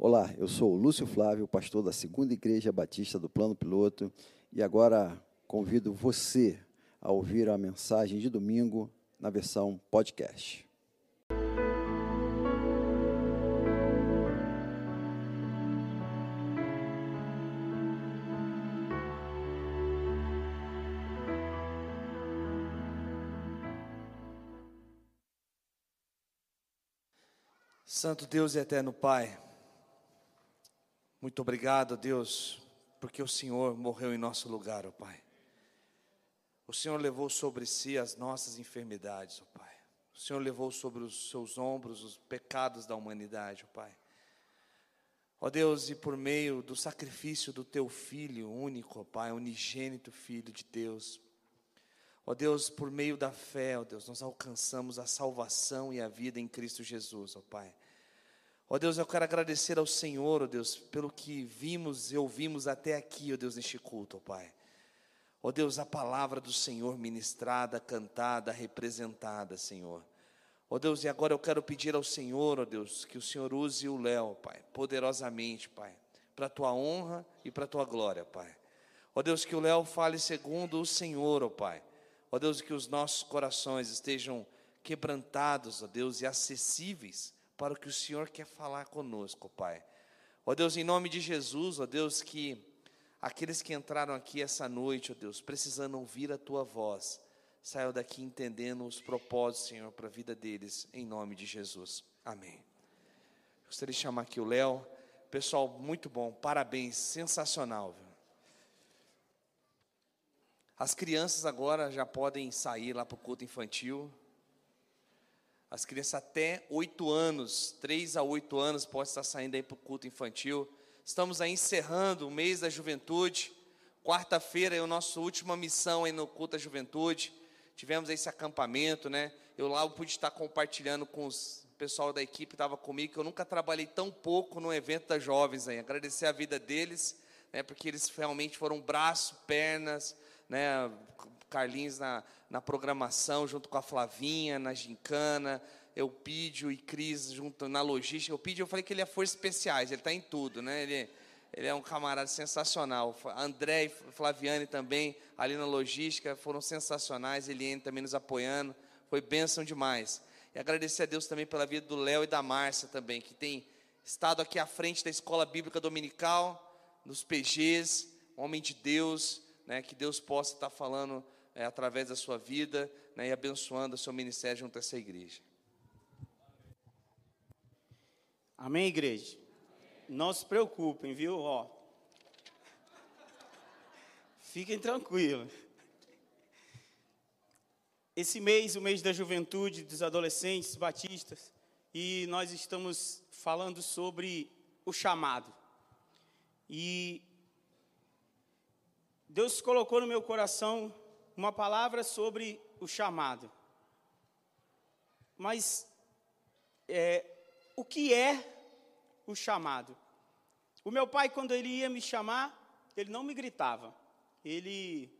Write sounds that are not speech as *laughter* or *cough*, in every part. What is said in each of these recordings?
Olá, eu sou o Lúcio Flávio, pastor da Segunda Igreja Batista do Plano Piloto, e agora convido você a ouvir a mensagem de domingo na versão podcast. Santo Deus e eterno Pai, muito obrigado, Deus, porque o Senhor morreu em nosso lugar, ó Pai. O Senhor levou sobre si as nossas enfermidades, ó Pai. O Senhor levou sobre os seus ombros os pecados da humanidade, ó Pai. Ó Deus, e por meio do sacrifício do Teu Filho único, ó Pai, unigênito Filho de Deus, Ó Deus, por meio da fé, ó Deus, nós alcançamos a salvação e a vida em Cristo Jesus, ó Pai. Ó Deus, eu quero agradecer ao Senhor, ó Deus, pelo que vimos e ouvimos até aqui, ó Deus, neste culto, ó Pai. Ó Deus, a palavra do Senhor ministrada, cantada, representada, Senhor. Ó Deus, e agora eu quero pedir ao Senhor, ó Deus, que o Senhor use o Léo, Pai, poderosamente, Pai, para a tua honra e para a tua glória, Pai. Ó Deus, que o Léo fale segundo o Senhor, ó Pai Ó Deus, que os nossos corações estejam quebrantados, ó Deus, e acessíveis para o que o Senhor quer falar conosco, Pai. Ó Deus, em nome de Jesus, ó Deus, que aqueles que entraram aqui essa noite, ó Deus, precisando ouvir a tua voz, saiam daqui entendendo os propósitos, Senhor, para a vida deles, em nome de Jesus. Amém. Gostaria de chamar aqui o Léo. Pessoal, muito bom, parabéns, sensacional. Viu? As crianças agora já podem sair lá para o culto infantil. As crianças até oito anos, três a oito anos, podem estar saindo aí para o culto infantil. Estamos aí encerrando o mês da juventude. Quarta-feira é a nossa última missão aí no culto da juventude. Tivemos esse acampamento, né? Eu lá pude estar compartilhando com os pessoal da equipe que estava comigo, que eu nunca trabalhei tão pouco no evento das jovens aí. Agradecer a vida deles, né? Porque eles realmente foram braço, pernas, né? Carlinhos na, na programação, junto com a Flavinha, na gincana, Eupídio e Cris junto na logística. Eupídio, eu falei que ele é força especiais, ele está em tudo, né? Ele, ele é um camarada sensacional. André e Flaviane também, ali na logística, foram sensacionais. Eliane também nos apoiando, foi bênção demais. E agradecer a Deus também pela vida do Léo e da Márcia também, que tem estado aqui à frente da Escola Bíblica Dominical, nos PGs, homem de Deus, né, que Deus possa estar falando é, através da sua vida né, e abençoando o seu ministério junto a essa igreja. Amém, igreja? Não se preocupem, viu? Ó, fiquem tranquilos. Esse mês, o mês da juventude, dos adolescentes batistas, e nós estamos falando sobre o chamado. E Deus colocou no meu coração uma palavra sobre o chamado. Mas é, o que é o chamado? O meu pai, quando ele ia me chamar, ele não me gritava, ele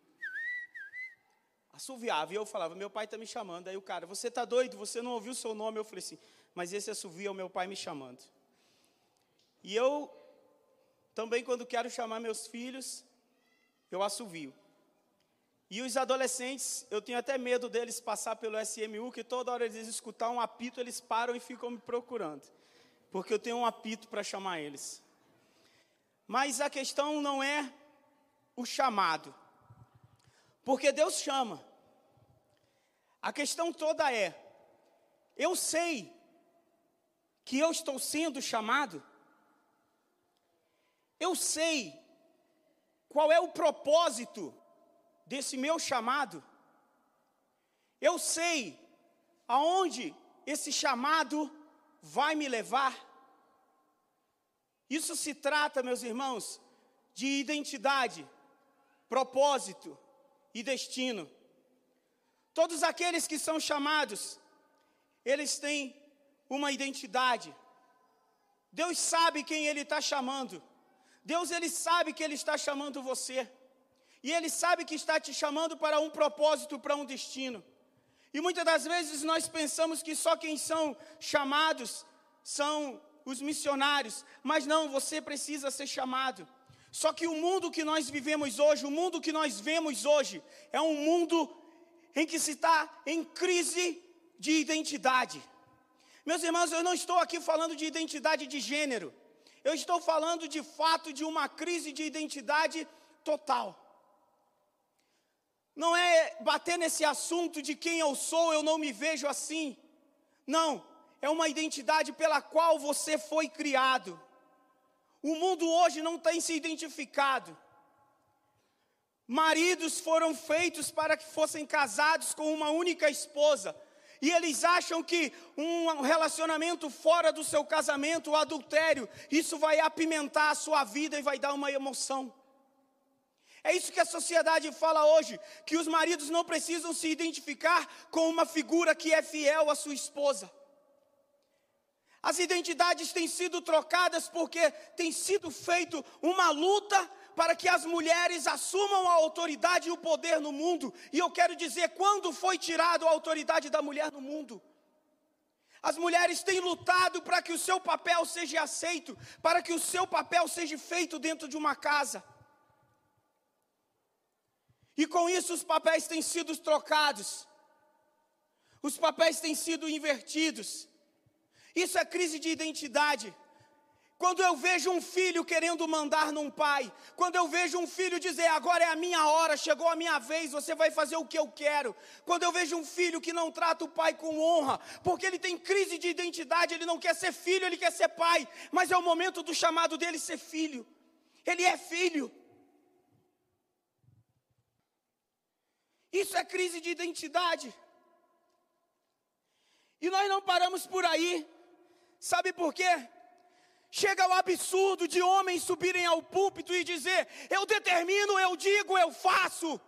assoviava. E eu falava, meu pai está me chamando. Aí o cara, você está doido? Você não ouviu o seu nome? Eu falei assim, mas esse assovio é o meu pai me chamando. E eu também, quando quero chamar meus filhos, eu assovio. E os adolescentes, eu tenho até medo deles passar pelo SMU, que toda hora eles escutar um apito, eles param e ficam me procurando. Porque eu tenho um apito para chamar eles. Mas a questão não é o chamado. Porque Deus chama. A questão toda é: eu sei que eu estou sendo chamado. Eu sei qual é o propósito desse meu chamado? Eu sei aonde esse chamado vai me levar. Isso se trata, meus irmãos, de identidade, propósito e destino. Todos aqueles que são chamados, eles têm uma identidade. Deus sabe quem Ele está chamando. Deus ele sabe que ele está chamando você. E ele sabe que está te chamando para um propósito, para um destino. E muitas das vezes nós pensamos que só quem são chamados são os missionários, mas não, você precisa ser chamado. Só que o mundo que nós vivemos hoje, o mundo que nós vemos hoje, é um mundo em que se está em crise de identidade. Meus irmãos, eu não estou aqui falando de identidade de gênero, eu estou falando de fato de uma crise de identidade total. Não é bater nesse assunto de quem eu sou, eu não me vejo assim. Não, é uma identidade pela qual você foi criado. O mundo hoje não tem se identificado. Maridos foram feitos para que fossem casados com uma única esposa. E eles acham que um relacionamento fora do seu casamento, o adultério, isso vai apimentar a sua vida e vai dar uma emoção. É isso que a sociedade fala hoje, que os maridos não precisam se identificar com uma figura que é fiel à sua esposa. As identidades têm sido trocadas porque tem sido feito uma luta para que as mulheres assumam a autoridade e o poder no mundo. E eu quero dizer, quando foi tirado a autoridade da mulher no mundo? As mulheres têm lutado para que o seu papel seja aceito, para que o seu papel seja feito dentro de uma casa. E com isso os papéis têm sido trocados, os papéis têm sido invertidos. Isso é crise de identidade. Quando eu vejo um filho querendo mandar num pai, quando eu vejo um filho dizer agora é a minha hora, chegou a minha vez, você vai fazer o que eu quero. Quando eu vejo um filho que não trata o pai com honra, porque ele tem crise de identidade, ele não quer ser filho, ele quer ser pai, mas é o momento do chamado dele ser filho. Ele é filho. Isso é crise de identidade. E nós não paramos por aí. Sabe por quê? Chega ao absurdo de homens subirem ao púlpito e dizer: Eu determino, eu digo, eu faço.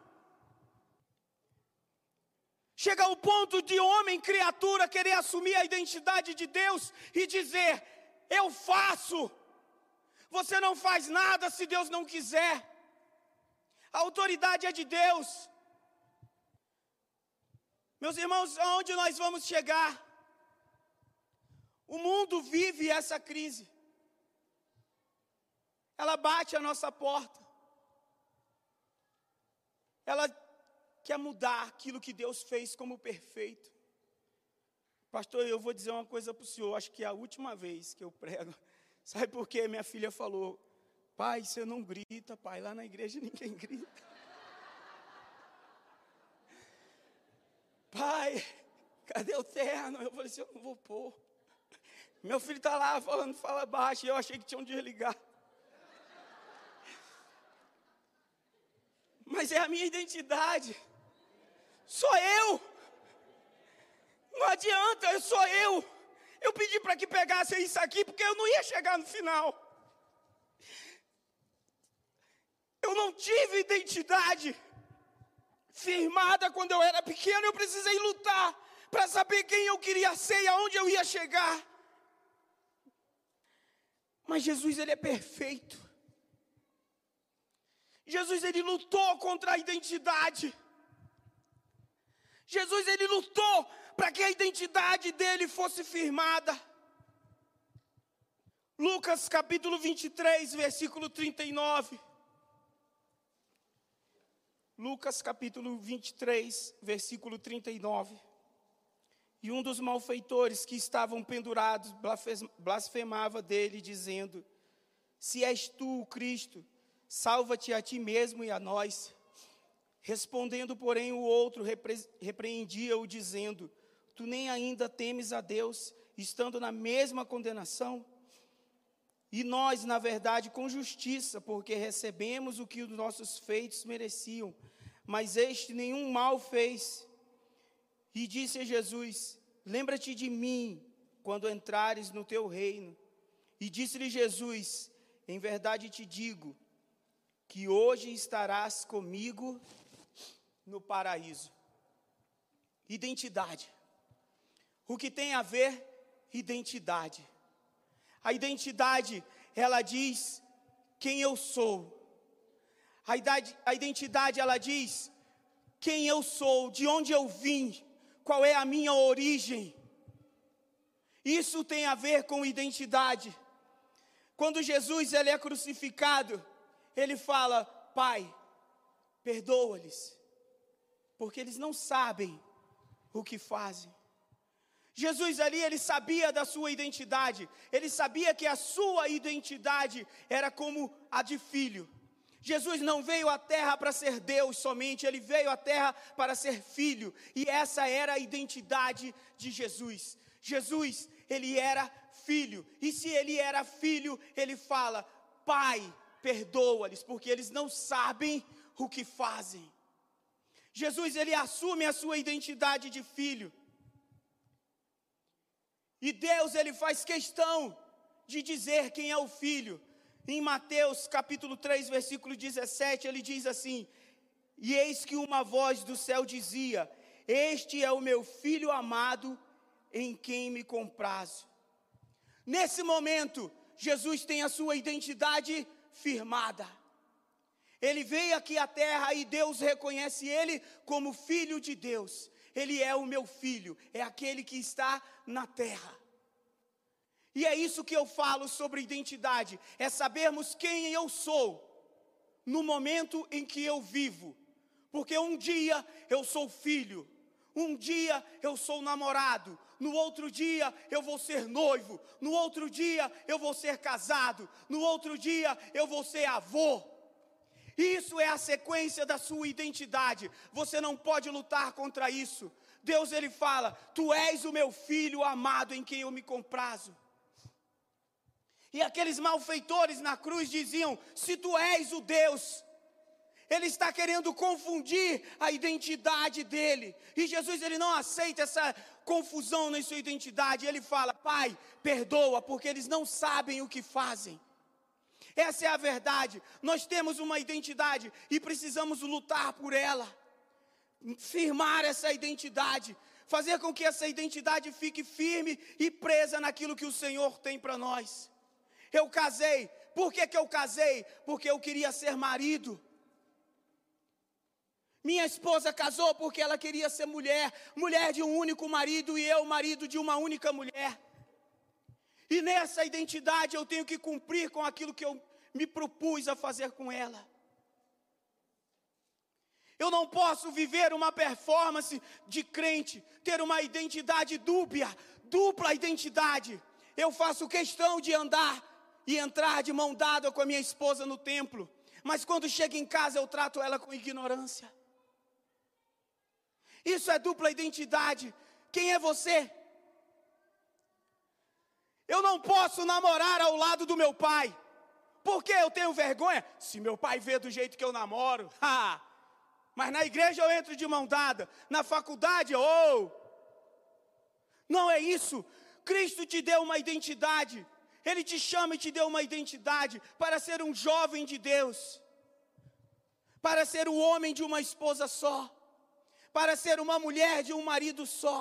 Chega ao ponto de homem, criatura, querer assumir a identidade de Deus e dizer: Eu faço. Você não faz nada se Deus não quiser. A autoridade é de Deus. Meus irmãos, aonde nós vamos chegar? O mundo vive essa crise. Ela bate a nossa porta. Ela quer mudar aquilo que Deus fez como perfeito. Pastor, eu vou dizer uma coisa para o senhor, acho que é a última vez que eu prego. *laughs* Sabe por quê? Minha filha falou: Pai, você não grita, pai, lá na igreja *laughs* ninguém grita. Pai, cadê o terno? Eu falei assim: Eu não vou pôr. Meu filho está lá falando, fala baixo, e eu achei que tinham desligar. Mas é a minha identidade. Sou eu. Não adianta, eu sou eu. Eu pedi para que pegasse isso aqui porque eu não ia chegar no final. Eu não tive identidade firmada quando eu era pequeno, eu precisei lutar para saber quem eu queria ser e aonde eu ia chegar. Mas Jesus ele é perfeito. Jesus ele lutou contra a identidade. Jesus ele lutou para que a identidade dele fosse firmada. Lucas capítulo 23, versículo 39. Lucas capítulo 23, versículo 39. E um dos malfeitores que estavam pendurados blasfemava dele, dizendo: Se és tu o Cristo, salva-te a ti mesmo e a nós. Respondendo, porém, o outro repre repreendia-o, dizendo: Tu nem ainda temes a Deus, estando na mesma condenação? E nós, na verdade, com justiça, porque recebemos o que os nossos feitos mereciam, mas este nenhum mal fez. E disse a Jesus: Lembra-te de mim quando entrares no teu reino. E disse-lhe Jesus: Em verdade te digo, que hoje estarás comigo no paraíso. Identidade. O que tem a ver? Identidade. A identidade, ela diz quem eu sou. A, idade, a identidade, ela diz quem eu sou, de onde eu vim, qual é a minha origem. Isso tem a ver com identidade. Quando Jesus ele é crucificado, ele fala: Pai, perdoa-lhes, porque eles não sabem o que fazem. Jesus ali, ele sabia da sua identidade, ele sabia que a sua identidade era como a de filho. Jesus não veio à terra para ser Deus somente, ele veio à terra para ser filho, e essa era a identidade de Jesus. Jesus, ele era filho, e se ele era filho, ele fala: Pai, perdoa-lhes, porque eles não sabem o que fazem. Jesus, ele assume a sua identidade de filho. E Deus, ele faz questão de dizer quem é o filho. Em Mateus capítulo 3, versículo 17, ele diz assim: E eis que uma voz do céu dizia: Este é o meu filho amado, em quem me comprazo. Nesse momento, Jesus tem a sua identidade firmada. Ele veio aqui à terra e Deus reconhece ele como filho de Deus. Ele é o meu filho, é aquele que está na terra. E é isso que eu falo sobre identidade: é sabermos quem eu sou no momento em que eu vivo. Porque um dia eu sou filho, um dia eu sou namorado, no outro dia eu vou ser noivo, no outro dia eu vou ser casado, no outro dia eu vou ser avô. Isso é a sequência da sua identidade. Você não pode lutar contra isso. Deus ele fala: "Tu és o meu filho amado em quem eu me comprazo". E aqueles malfeitores na cruz diziam: Se tu és o Deus, ele está querendo confundir a identidade dele. E Jesus ele não aceita essa confusão na sua identidade. Ele fala: Pai, perdoa, porque eles não sabem o que fazem. Essa é a verdade. Nós temos uma identidade e precisamos lutar por ela. Firmar essa identidade, fazer com que essa identidade fique firme e presa naquilo que o Senhor tem para nós. Eu casei. Por que, que eu casei? Porque eu queria ser marido. Minha esposa casou porque ela queria ser mulher, mulher de um único marido e eu, marido de uma única mulher. E nessa identidade eu tenho que cumprir com aquilo que eu me propus a fazer com ela. Eu não posso viver uma performance de crente, ter uma identidade dúbia, dupla identidade. Eu faço questão de andar e entrar de mão dada com a minha esposa no templo, mas quando chega em casa eu trato ela com ignorância. Isso é dupla identidade. Quem é você? Eu não posso namorar ao lado do meu pai. Porque eu tenho vergonha? Se meu pai vê do jeito que eu namoro, *laughs* ha! mas na igreja eu entro de mão dada, na faculdade, oh! Não é isso. Cristo te deu uma identidade. Ele te chama e te deu uma identidade para ser um jovem de Deus, para ser o homem de uma esposa só, para ser uma mulher de um marido só.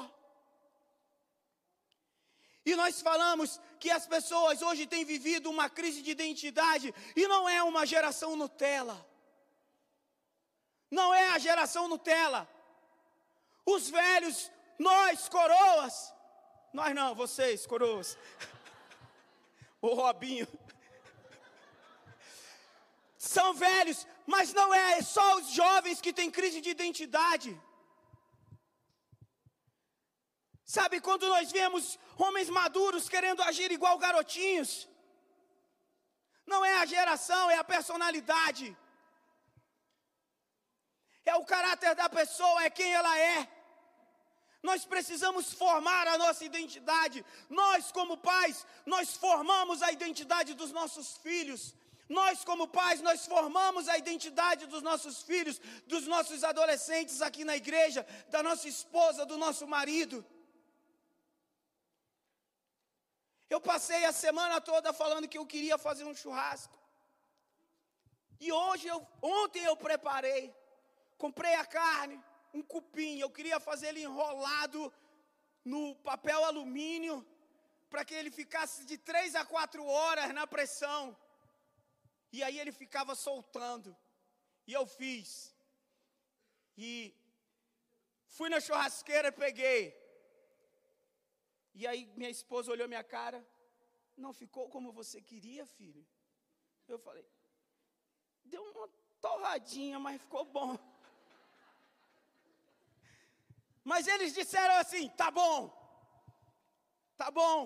E nós falamos que as pessoas hoje têm vivido uma crise de identidade e não é uma geração Nutella. Não é a geração Nutella. Os velhos, nós coroas, nós não, vocês coroas *laughs* o Robinho. São velhos, mas não é só os jovens que têm crise de identidade. Sabe quando nós vemos homens maduros querendo agir igual garotinhos? Não é a geração, é a personalidade. É o caráter da pessoa, é quem ela é. Nós precisamos formar a nossa identidade. Nós, como pais, nós formamos a identidade dos nossos filhos. Nós, como pais, nós formamos a identidade dos nossos filhos, dos nossos adolescentes aqui na igreja, da nossa esposa, do nosso marido. Eu passei a semana toda falando que eu queria fazer um churrasco. E hoje, eu, ontem eu preparei, comprei a carne, um cupim, eu queria fazer ele enrolado no papel alumínio, para que ele ficasse de três a quatro horas na pressão. E aí ele ficava soltando. E eu fiz. E fui na churrasqueira e peguei. E aí minha esposa olhou minha cara. Não ficou como você queria, filho? Eu falei: Deu uma torradinha, mas ficou bom. Mas eles disseram assim: Tá bom, tá bom.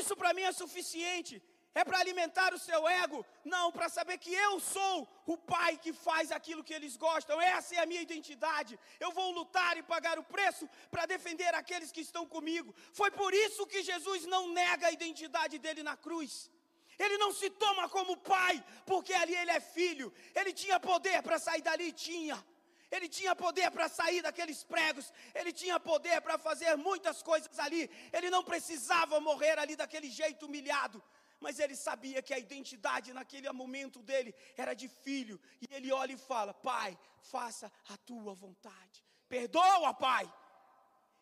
Isso para mim é suficiente. É para alimentar o seu ego? Não, para saber que eu sou o pai que faz aquilo que eles gostam. Essa é a minha identidade. Eu vou lutar e pagar o preço para defender aqueles que estão comigo. Foi por isso que Jesus não nega a identidade dele na cruz. Ele não se toma como pai, porque ali ele é filho. Ele tinha poder para sair dali, tinha. Ele tinha poder para sair daqueles pregos, ele tinha poder para fazer muitas coisas ali. Ele não precisava morrer ali daquele jeito humilhado mas ele sabia que a identidade naquele momento dele era de filho, e ele olha e fala: Pai, faça a tua vontade, perdoa, Pai.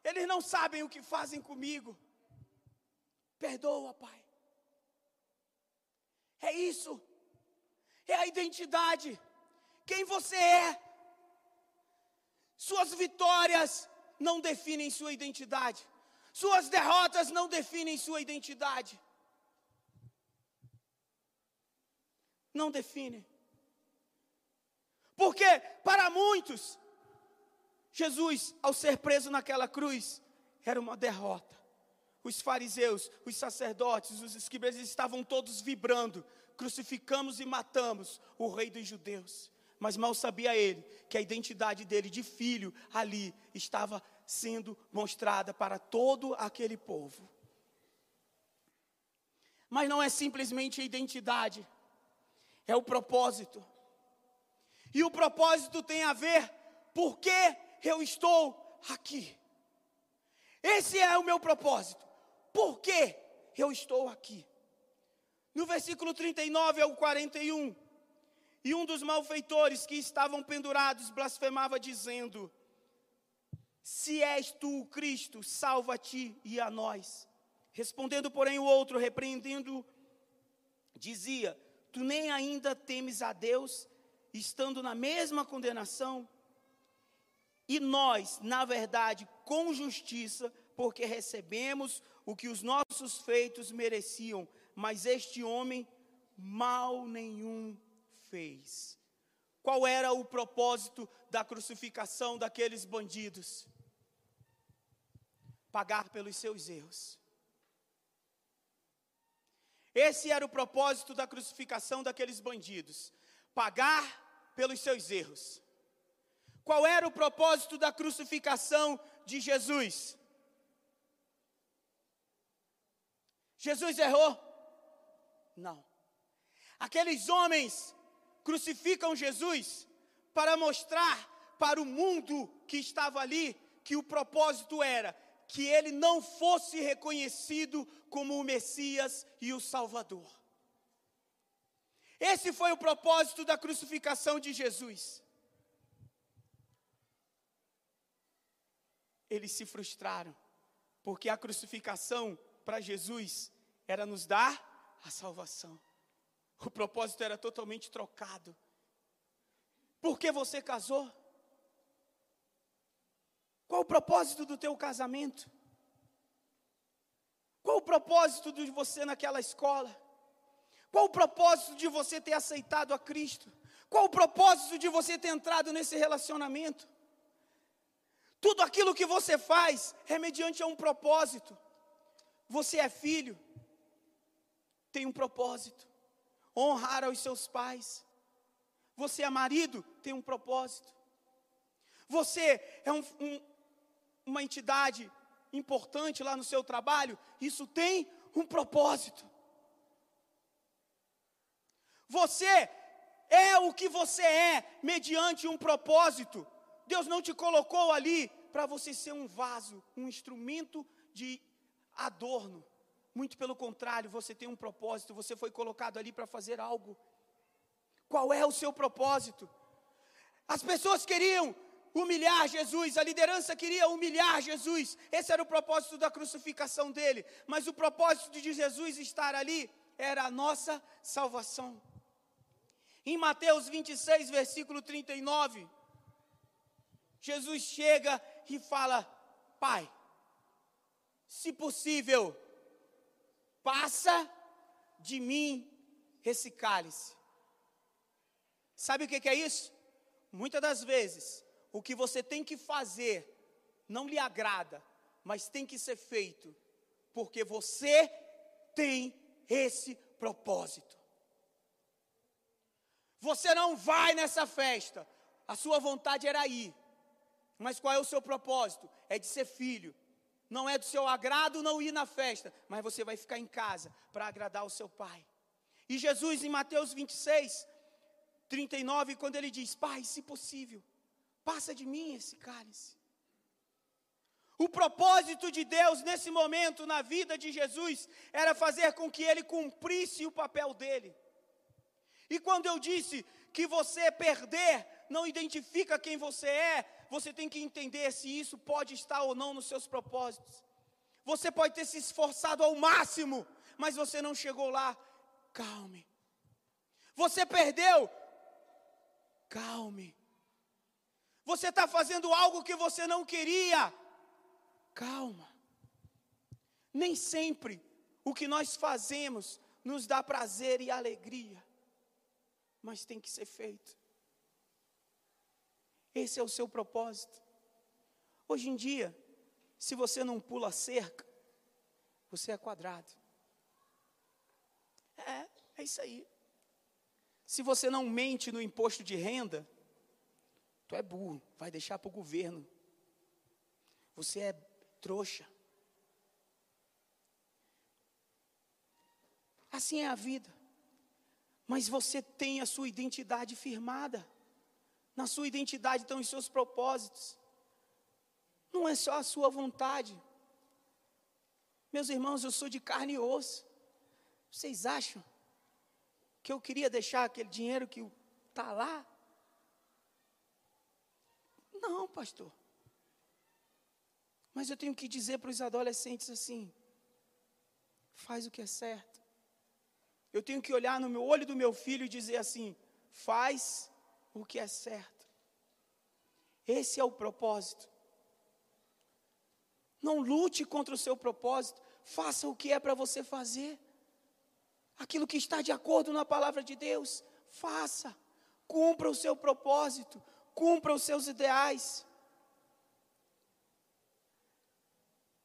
Eles não sabem o que fazem comigo, perdoa, Pai. É isso, é a identidade, quem você é. Suas vitórias não definem sua identidade, suas derrotas não definem sua identidade. Não define. Porque para muitos, Jesus, ao ser preso naquela cruz, era uma derrota. Os fariseus, os sacerdotes, os escribas estavam todos vibrando. Crucificamos e matamos o rei dos judeus. Mas mal sabia ele que a identidade dele de filho ali estava sendo mostrada para todo aquele povo. Mas não é simplesmente a identidade é o propósito. E o propósito tem a ver por que eu estou aqui. Esse é o meu propósito. Por que eu estou aqui? No versículo 39 ao 41, e um dos malfeitores que estavam pendurados blasfemava, dizendo: Se és tu o Cristo, salva-te e a nós. Respondendo, porém, o outro, repreendendo, dizia: Tu nem ainda temes a Deus, estando na mesma condenação? E nós, na verdade, com justiça, porque recebemos o que os nossos feitos mereciam, mas este homem mal nenhum fez. Qual era o propósito da crucificação daqueles bandidos? Pagar pelos seus erros. Esse era o propósito da crucificação daqueles bandidos: pagar pelos seus erros. Qual era o propósito da crucificação de Jesus? Jesus errou? Não. Aqueles homens crucificam Jesus para mostrar para o mundo que estava ali que o propósito era que ele não fosse reconhecido como o Messias e o Salvador. Esse foi o propósito da crucificação de Jesus. Eles se frustraram, porque a crucificação para Jesus era nos dar a salvação. O propósito era totalmente trocado. Por que você casou? Qual o propósito do teu casamento? Qual o propósito de você naquela escola? Qual o propósito de você ter aceitado a Cristo? Qual o propósito de você ter entrado nesse relacionamento? Tudo aquilo que você faz é mediante um propósito. Você é filho, tem um propósito. Honrar aos seus pais. Você é marido, tem um propósito. Você é um, um, uma entidade importante lá no seu trabalho, isso tem um propósito. Você é o que você é mediante um propósito. Deus não te colocou ali para você ser um vaso, um instrumento de adorno. Muito pelo contrário, você tem um propósito, você foi colocado ali para fazer algo. Qual é o seu propósito? As pessoas queriam humilhar Jesus, a liderança queria humilhar Jesus, esse era o propósito da crucificação dele, mas o propósito de Jesus estar ali era a nossa salvação. Em Mateus 26, versículo 39, Jesus chega e fala: Pai, se possível, Passa de mim esse cálice. Sabe o que é isso? Muitas das vezes, o que você tem que fazer não lhe agrada, mas tem que ser feito, porque você tem esse propósito. Você não vai nessa festa, a sua vontade era ir, mas qual é o seu propósito? É de ser filho. Não é do seu agrado não ir na festa, mas você vai ficar em casa para agradar o seu pai. E Jesus, em Mateus 26, 39, quando ele diz: Pai, se possível, passa de mim esse cálice. O propósito de Deus nesse momento na vida de Jesus era fazer com que ele cumprisse o papel dele. E quando eu disse que você perder não identifica quem você é, você tem que entender se isso pode estar ou não nos seus propósitos. Você pode ter se esforçado ao máximo, mas você não chegou lá. Calme. Você perdeu. Calme. Você está fazendo algo que você não queria. Calma. Nem sempre o que nós fazemos nos dá prazer e alegria, mas tem que ser feito. Esse é o seu propósito. Hoje em dia, se você não pula cerca, você é quadrado. É, é isso aí. Se você não mente no imposto de renda, tu é burro, vai deixar para o governo. Você é trouxa. Assim é a vida. Mas você tem a sua identidade firmada. Na sua identidade estão os seus propósitos. Não é só a sua vontade. Meus irmãos, eu sou de carne e osso. Vocês acham que eu queria deixar aquele dinheiro que está lá? Não, pastor. Mas eu tenho que dizer para os adolescentes assim: faz o que é certo. Eu tenho que olhar no meu olho do meu filho e dizer assim: faz o que é certo. Esse é o propósito. Não lute contra o seu propósito, faça o que é para você fazer. Aquilo que está de acordo na palavra de Deus, faça. Cumpra o seu propósito, cumpra os seus ideais.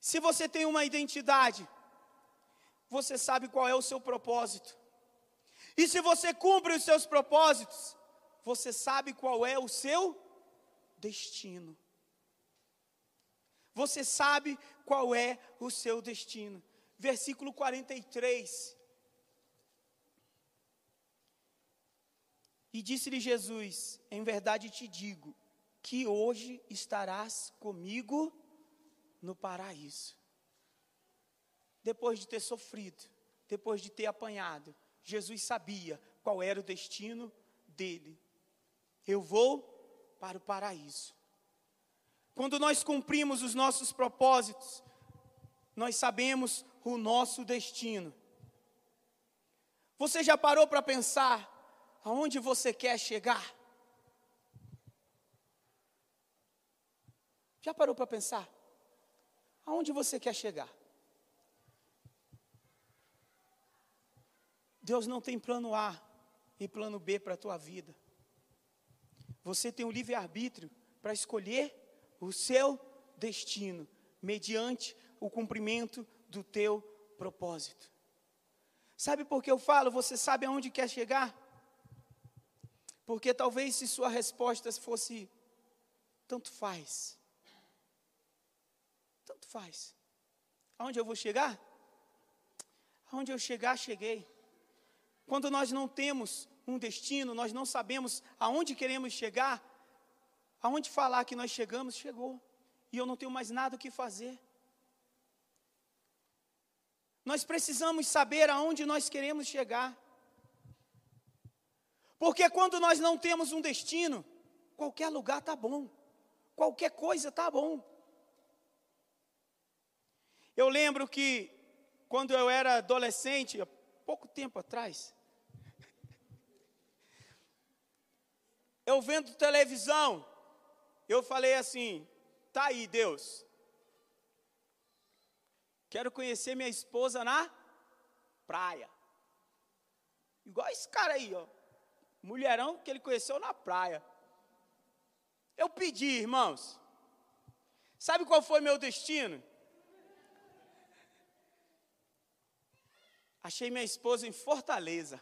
Se você tem uma identidade, você sabe qual é o seu propósito. E se você cumpre os seus propósitos, você sabe qual é o seu destino. Você sabe qual é o seu destino. Versículo 43. E disse-lhe Jesus: Em verdade te digo, que hoje estarás comigo no paraíso. Depois de ter sofrido, depois de ter apanhado, Jesus sabia qual era o destino dele. Eu vou para o paraíso. Quando nós cumprimos os nossos propósitos, nós sabemos o nosso destino. Você já parou para pensar aonde você quer chegar? Já parou para pensar? Aonde você quer chegar? Deus não tem plano A e plano B para a tua vida. Você tem o livre-arbítrio para escolher o seu destino, mediante o cumprimento do teu propósito. Sabe por que eu falo? Você sabe aonde quer chegar? Porque talvez se sua resposta fosse tanto faz. Tanto faz. Aonde eu vou chegar? Aonde eu chegar, cheguei. Quando nós não temos um destino, nós não sabemos aonde queremos chegar, aonde falar que nós chegamos, chegou. E eu não tenho mais nada o que fazer. Nós precisamos saber aonde nós queremos chegar. Porque quando nós não temos um destino, qualquer lugar está bom, qualquer coisa está bom. Eu lembro que quando eu era adolescente, há pouco tempo atrás, *laughs* eu vendo televisão, eu falei assim: tá aí, Deus. Quero conhecer minha esposa na praia. Igual esse cara aí, ó. Mulherão que ele conheceu na praia. Eu pedi, irmãos. Sabe qual foi meu destino? Achei minha esposa em Fortaleza.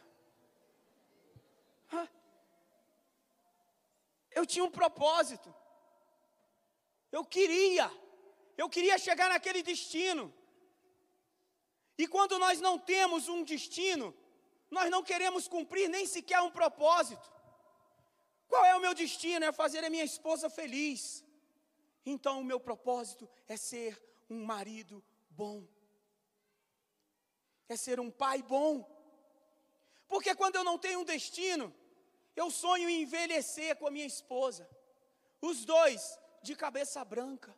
Eu tinha um propósito. Eu queria. Eu queria chegar naquele destino. E quando nós não temos um destino, nós não queremos cumprir nem sequer um propósito. Qual é o meu destino? É fazer a minha esposa feliz. Então o meu propósito é ser um marido bom. É ser um pai bom. Porque quando eu não tenho um destino, eu sonho em envelhecer com a minha esposa. Os dois de cabeça branca.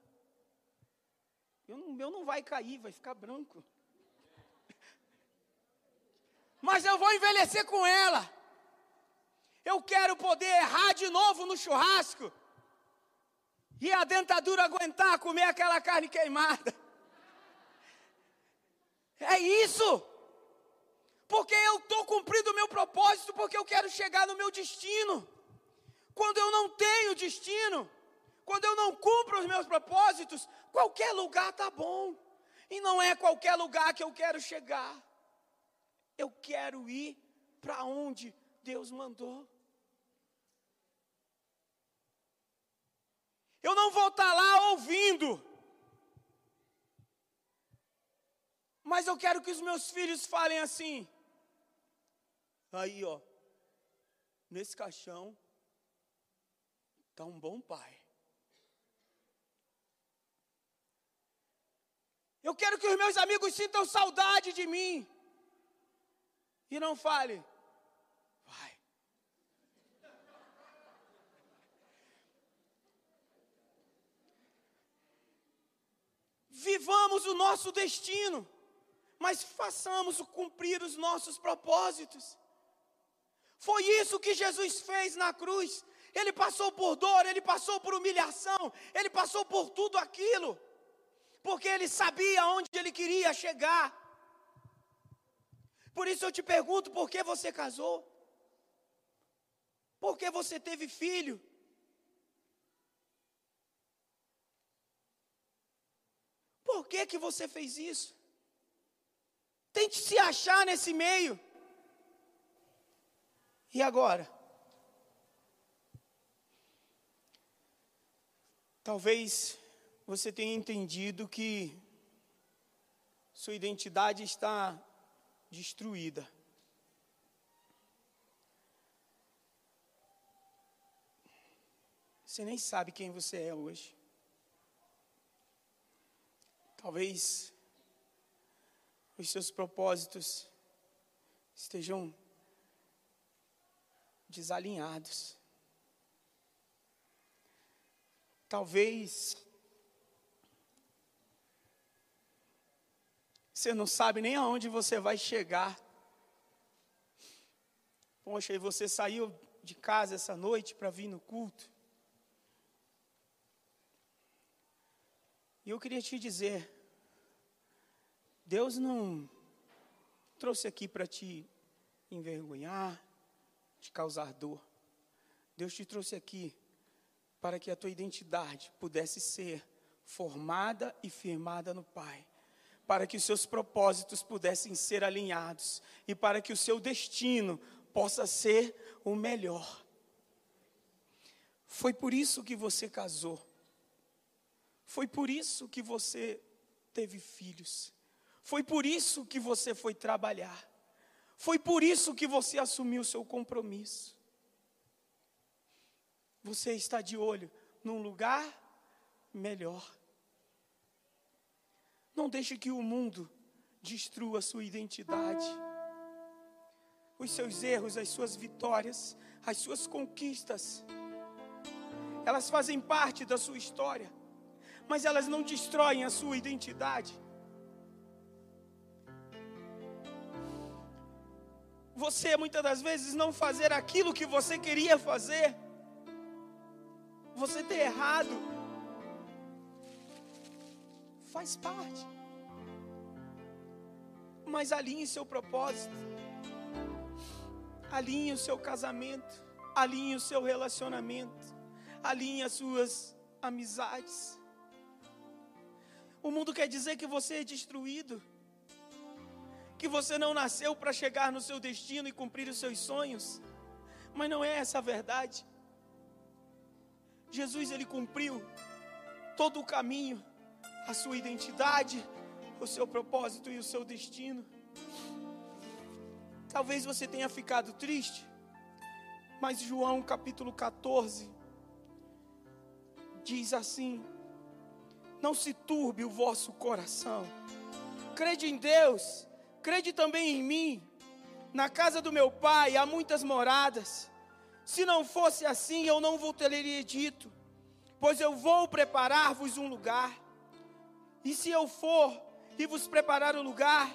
O meu não vai cair, vai ficar branco. Mas eu vou envelhecer com ela. Eu quero poder errar de novo no churrasco. E a dentadura aguentar comer aquela carne queimada. É isso. Porque eu estou cumprindo o meu propósito, porque eu quero chegar no meu destino. Quando eu não tenho destino, quando eu não cumpro os meus propósitos, qualquer lugar está bom. E não é qualquer lugar que eu quero chegar. Eu quero ir para onde Deus mandou. Eu não vou estar tá lá ouvindo. Mas eu quero que os meus filhos falem assim: Aí, ó, nesse caixão está um bom pai. Eu quero que os meus amigos sintam saudade de mim. E não fale, vai. Vivamos o nosso destino, mas façamos o cumprir os nossos propósitos. Foi isso que Jesus fez na cruz. Ele passou por dor, ele passou por humilhação, ele passou por tudo aquilo, porque ele sabia onde ele queria chegar. Por isso eu te pergunto: por que você casou? Por que você teve filho? Por que, que você fez isso? Tente se achar nesse meio. E agora? Talvez você tenha entendido que sua identidade está destruída. Você nem sabe quem você é hoje. Talvez os seus propósitos estejam desalinhados. Talvez você não sabe nem aonde você vai chegar. Poxa, e você saiu de casa essa noite para vir no culto. E eu queria te dizer, Deus não trouxe aqui para te envergonhar, te causar dor. Deus te trouxe aqui para que a tua identidade pudesse ser formada e firmada no Pai, para que os seus propósitos pudessem ser alinhados e para que o seu destino possa ser o melhor. Foi por isso que você casou. Foi por isso que você teve filhos. Foi por isso que você foi trabalhar. Foi por isso que você assumiu seu compromisso. Você está de olho num lugar melhor. Não deixe que o mundo destrua a sua identidade. Os seus erros, as suas vitórias, as suas conquistas, elas fazem parte da sua história, mas elas não destroem a sua identidade. você muitas das vezes não fazer aquilo que você queria fazer, você ter errado, faz parte. Mas alinhe seu propósito. Alinhe o seu casamento. Alinhe o seu relacionamento. Alinhe as suas amizades. O mundo quer dizer que você é destruído. Que você não nasceu para chegar no seu destino e cumprir os seus sonhos. Mas não é essa a verdade. Jesus ele cumpriu todo o caminho, a sua identidade, o seu propósito e o seu destino. Talvez você tenha ficado triste, mas João capítulo 14 diz assim: Não se turbe o vosso coração, crede em Deus, crede também em mim. Na casa do meu pai há muitas moradas. Se não fosse assim, eu não vos teria dito, pois eu vou preparar-vos um lugar. E se eu for e vos preparar o lugar,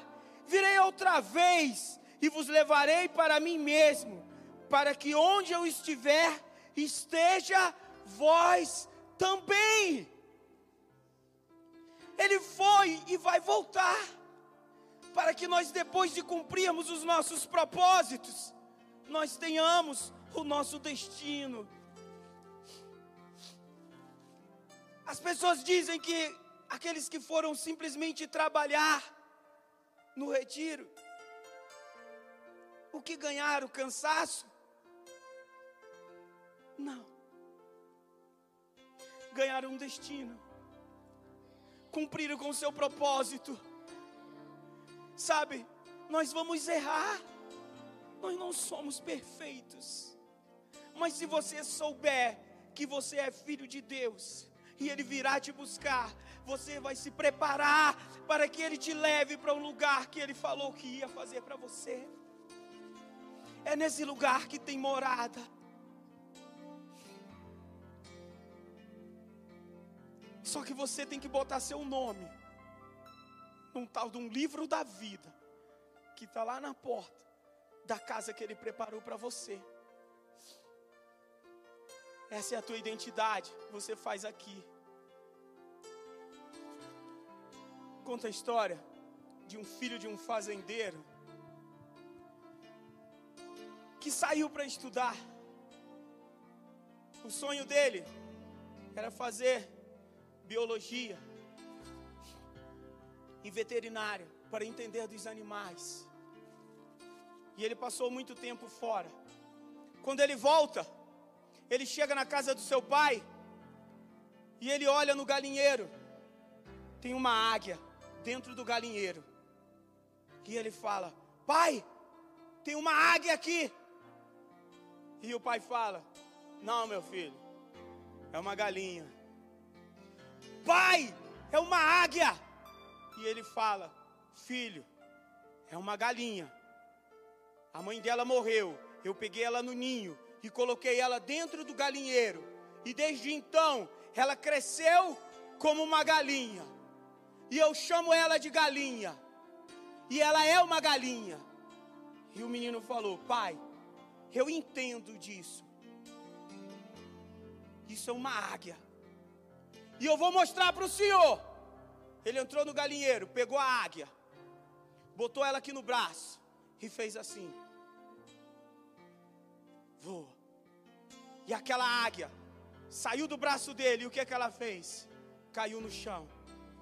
virei outra vez e vos levarei para mim mesmo, para que onde eu estiver, esteja vós também. Ele foi e vai voltar, para que nós, depois de cumprirmos os nossos propósitos, nós tenhamos o nosso destino. As pessoas dizem que aqueles que foram simplesmente trabalhar no retiro, o que ganharam cansaço? Não. Ganharam um destino. Cumpriram com o seu propósito. Sabe, nós vamos errar. Nós não somos perfeitos. Mas se você souber que você é filho de Deus, e Ele virá te buscar, você vai se preparar para que Ele te leve para um lugar que Ele falou que ia fazer para você. É nesse lugar que tem morada. Só que você tem que botar seu nome num tal de um livro da vida que está lá na porta da casa que Ele preparou para você. Essa é a tua identidade, você faz aqui. Conta a história de um filho de um fazendeiro que saiu para estudar. O sonho dele era fazer biologia e veterinária para entender dos animais. E ele passou muito tempo fora. Quando ele volta, ele chega na casa do seu pai e ele olha no galinheiro. Tem uma águia dentro do galinheiro. E ele fala: Pai, tem uma águia aqui. E o pai fala: Não, meu filho, é uma galinha. Pai, é uma águia. E ele fala: Filho, é uma galinha. A mãe dela morreu. Eu peguei ela no ninho e coloquei ela dentro do galinheiro. E desde então, ela cresceu como uma galinha. E eu chamo ela de galinha. E ela é uma galinha. E o menino falou: Pai, eu entendo disso. Isso é uma águia. E eu vou mostrar para o senhor. Ele entrou no galinheiro, pegou a águia, botou ela aqui no braço e fez assim voa. E aquela águia saiu do braço dele, e o que, é que ela fez? Caiu no chão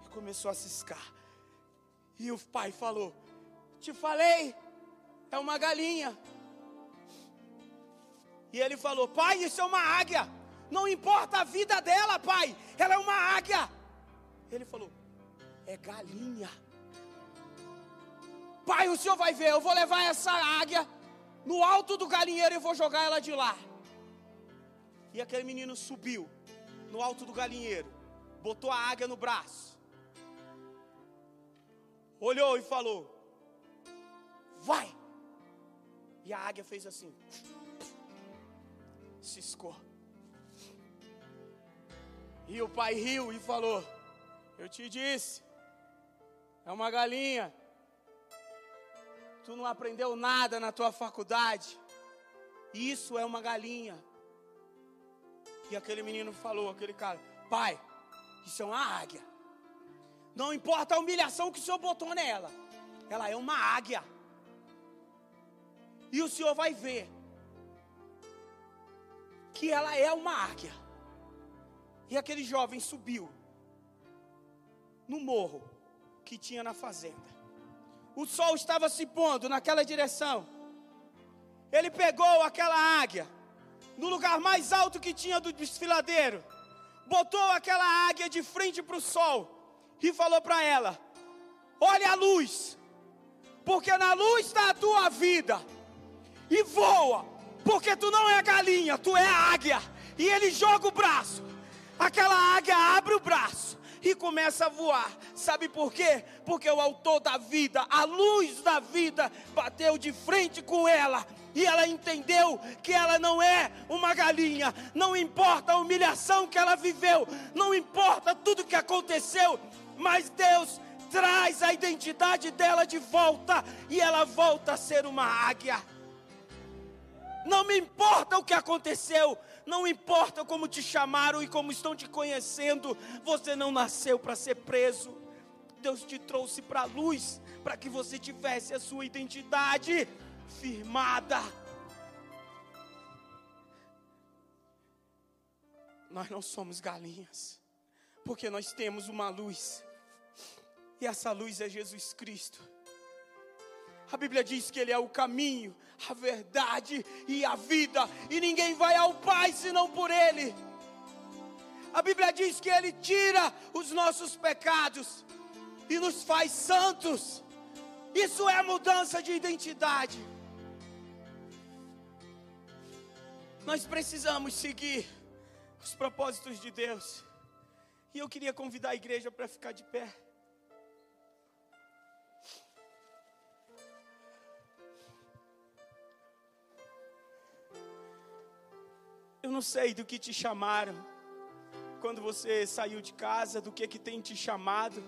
e começou a ciscar. E o pai falou: Te falei, é uma galinha. E ele falou: Pai, isso é uma águia. Não importa a vida dela, pai, ela é uma águia. Ele falou: É galinha. Pai, o senhor vai ver, eu vou levar essa águia no alto do galinheiro e vou jogar ela de lá. E aquele menino subiu no alto do galinheiro, botou a águia no braço, olhou e falou: Vai! E a águia fez assim, ciscou. E o pai riu e falou: Eu te disse, é uma galinha tu não aprendeu nada na tua faculdade. Isso é uma galinha. E aquele menino falou, aquele cara, pai, isso é uma águia. Não importa a humilhação que o senhor botou nela. ela é uma águia. E o Senhor vai ver que ela é uma águia. E aquele jovem subiu no morro que tinha na fazenda. O sol estava se pondo naquela direção. Ele pegou aquela águia no lugar mais alto que tinha do desfiladeiro, botou aquela águia de frente para o sol e falou para ela: Olha a luz, porque na luz está a tua vida, e voa, porque tu não é galinha, tu é águia. E ele joga o braço, aquela águia abre o braço e começa a voar. Sabe por quê? Porque o autor da vida, a luz da vida, bateu de frente com ela e ela entendeu que ela não é uma galinha, não importa a humilhação que ela viveu, não importa tudo que aconteceu, mas Deus traz a identidade dela de volta e ela volta a ser uma águia. Não me importa o que aconteceu, não importa como te chamaram e como estão te conhecendo, você não nasceu para ser preso. Deus te trouxe para a luz, para que você tivesse a sua identidade firmada. Nós não somos galinhas, porque nós temos uma luz, e essa luz é Jesus Cristo. A Bíblia diz que Ele é o caminho, a verdade e a vida, e ninguém vai ao Pai senão por Ele. A Bíblia diz que Ele tira os nossos pecados e nos faz santos. Isso é mudança de identidade. Nós precisamos seguir os propósitos de Deus. E eu queria convidar a igreja para ficar de pé. Eu não sei do que te chamaram quando você saiu de casa, do que que tem te chamado.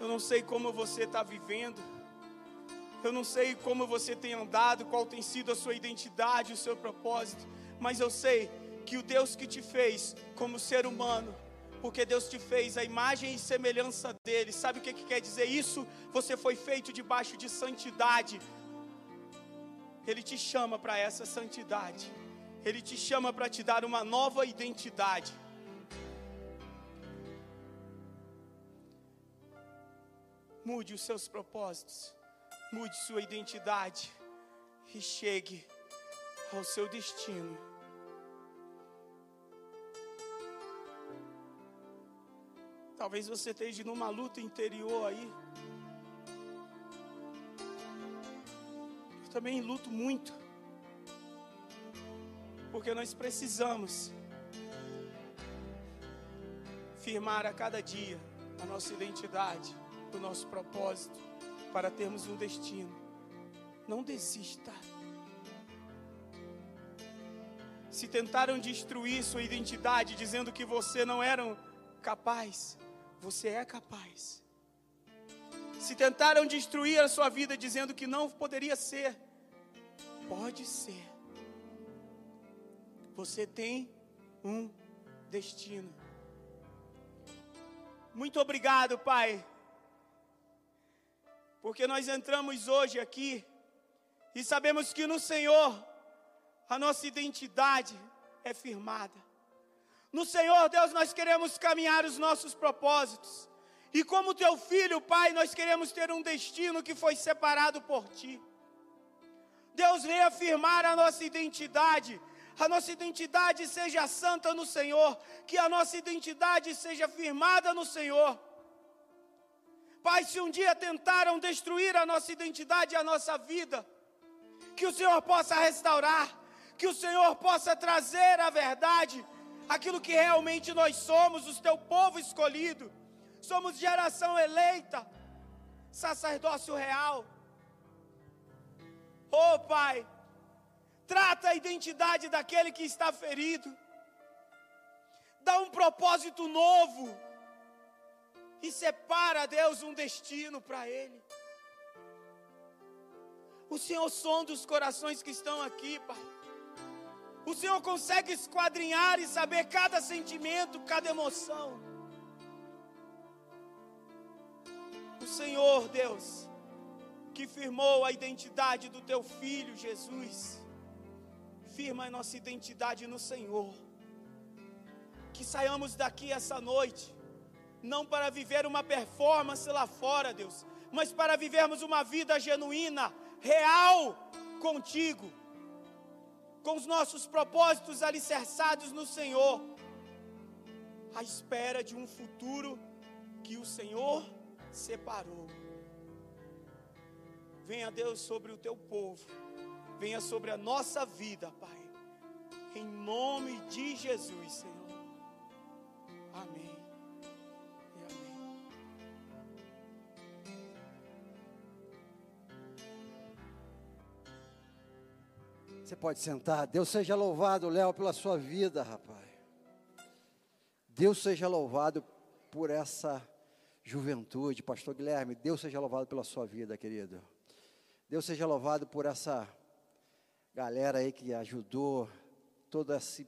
Eu não sei como você está vivendo. Eu não sei como você tem andado, qual tem sido a sua identidade, o seu propósito mas eu sei que o Deus que te fez como ser humano, porque Deus te fez a imagem e semelhança dele, sabe o que, que quer dizer isso? Você foi feito debaixo de santidade. Ele te chama para essa santidade, ele te chama para te dar uma nova identidade. Mude os seus propósitos, mude sua identidade e chegue ao seu destino. Talvez você esteja numa luta interior aí. Eu também luto muito. Porque nós precisamos firmar a cada dia a nossa identidade, o nosso propósito, para termos um destino. Não desista. Se tentaram destruir sua identidade, dizendo que você não era capaz, você é capaz. Se tentaram destruir a sua vida dizendo que não poderia ser, pode ser. Você tem um destino. Muito obrigado, Pai, porque nós entramos hoje aqui e sabemos que no Senhor a nossa identidade é firmada. No Senhor, Deus, nós queremos caminhar os nossos propósitos. E como teu filho, Pai, nós queremos ter um destino que foi separado por ti. Deus, venha afirmar a nossa identidade. A nossa identidade seja santa no Senhor. Que a nossa identidade seja firmada no Senhor. Pai, se um dia tentaram destruir a nossa identidade e a nossa vida, que o Senhor possa restaurar, que o Senhor possa trazer a verdade aquilo que realmente nós somos, o teu povo escolhido, somos geração eleita, sacerdócio real. Oh Pai, trata a identidade daquele que está ferido, dá um propósito novo e separa, Deus, um destino para ele. O Senhor sonda os corações que estão aqui, Pai. O Senhor consegue esquadrinhar e saber cada sentimento, cada emoção. O Senhor, Deus, que firmou a identidade do teu filho Jesus. Firma a nossa identidade no Senhor. Que saiamos daqui essa noite, não para viver uma performance lá fora, Deus, mas para vivermos uma vida genuína, real contigo, com os nossos propósitos alicerçados no Senhor, à espera de um futuro que o Senhor separou. Venha Deus sobre o teu povo, venha sobre a nossa vida, Pai, em nome de Jesus, Senhor. Amém. Amém. Você pode sentar. Deus seja louvado, Léo, pela sua vida, rapaz. Deus seja louvado por essa juventude, Pastor Guilherme. Deus seja louvado pela sua vida, querido. Deus seja louvado por essa galera aí que ajudou todo esse,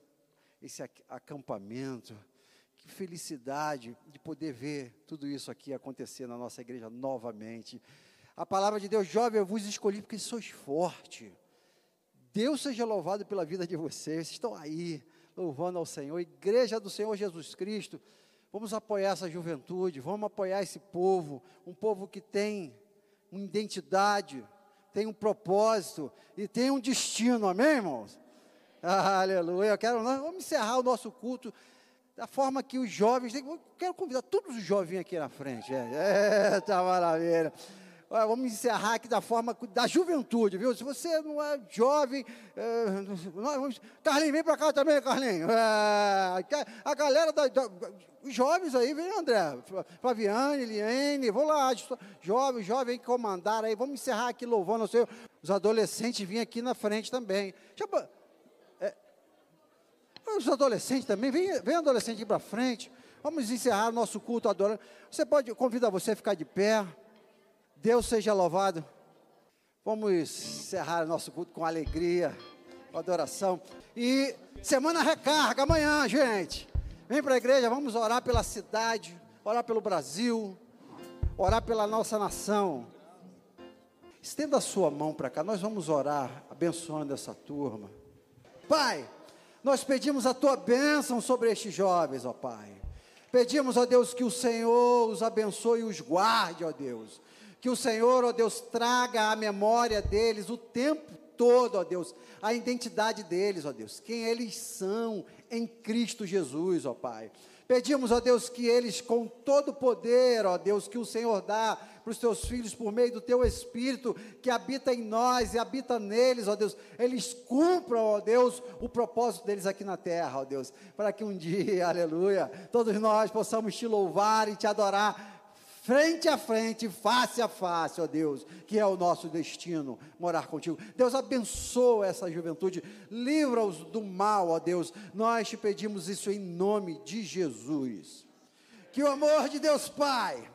esse acampamento. Que felicidade de poder ver tudo isso aqui acontecer na nossa igreja novamente. A palavra de Deus, jovem, eu vos escolhi porque sois forte. Deus seja louvado pela vida de vocês. Estão aí, louvando ao Senhor. Igreja do Senhor Jesus Cristo. Vamos apoiar essa juventude, vamos apoiar esse povo, um povo que tem uma identidade, tem um propósito e tem um destino, amém, irmãos? aleluia. Eu quero, vamos encerrar o nosso culto da forma que os jovens. Eu quero convidar todos os jovens aqui na frente. É, é tá maravilha. Vamos encerrar aqui da forma da juventude, viu? Se você não é jovem, é, vamos, Carlinhos, vem para cá também, Carlinhos. É, a galera da, da, os jovens aí, vem André, Fabiane, Liene, vou lá, jovem, jovem comandar aí, vamos encerrar aqui louvando o Senhor. Os adolescentes vêm aqui na frente também. Deixa, é, os adolescentes também, vem, vem adolescente para frente. Vamos encerrar nosso culto adorando. Você pode, convidar você a ficar de pé. Deus seja louvado. Vamos encerrar nosso culto com alegria, com adoração. E semana recarga amanhã, gente. Vem para a igreja, vamos orar pela cidade, orar pelo Brasil, orar pela nossa nação. Estenda a sua mão para cá, nós vamos orar, abençoando essa turma. Pai, nós pedimos a tua bênção sobre estes jovens, ó Pai. Pedimos, ó Deus, que o Senhor os abençoe e os guarde, ó Deus que o Senhor, ó Deus, traga à memória deles o tempo todo, ó Deus, a identidade deles, ó Deus, quem eles são em Cristo Jesus, ó Pai. Pedimos, ó Deus, que eles, com todo o poder, ó Deus, que o Senhor dá para os teus filhos por meio do teu Espírito que habita em nós e habita neles, ó Deus, eles cumpram, ó Deus, o propósito deles aqui na terra, ó Deus, para que um *laughs* dia, aleluia, todos nós possamos te louvar e te adorar frente a frente, face a face, ó Deus, que é o nosso destino, morar contigo. Deus abençoa essa juventude, livra-os do mal, ó Deus. Nós te pedimos isso em nome de Jesus. Que o amor de Deus Pai,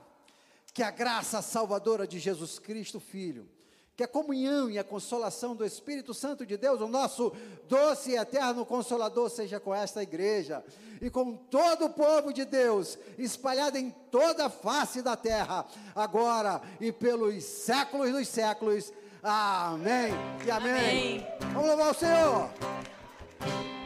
que a graça salvadora de Jesus Cristo, Filho, que a comunhão e a consolação do Espírito Santo de Deus, o nosso doce e eterno consolador, seja com esta igreja e com todo o povo de Deus, espalhado em toda a face da terra, agora e pelos séculos dos séculos. Amém e amém. amém. Vamos louvar o Senhor.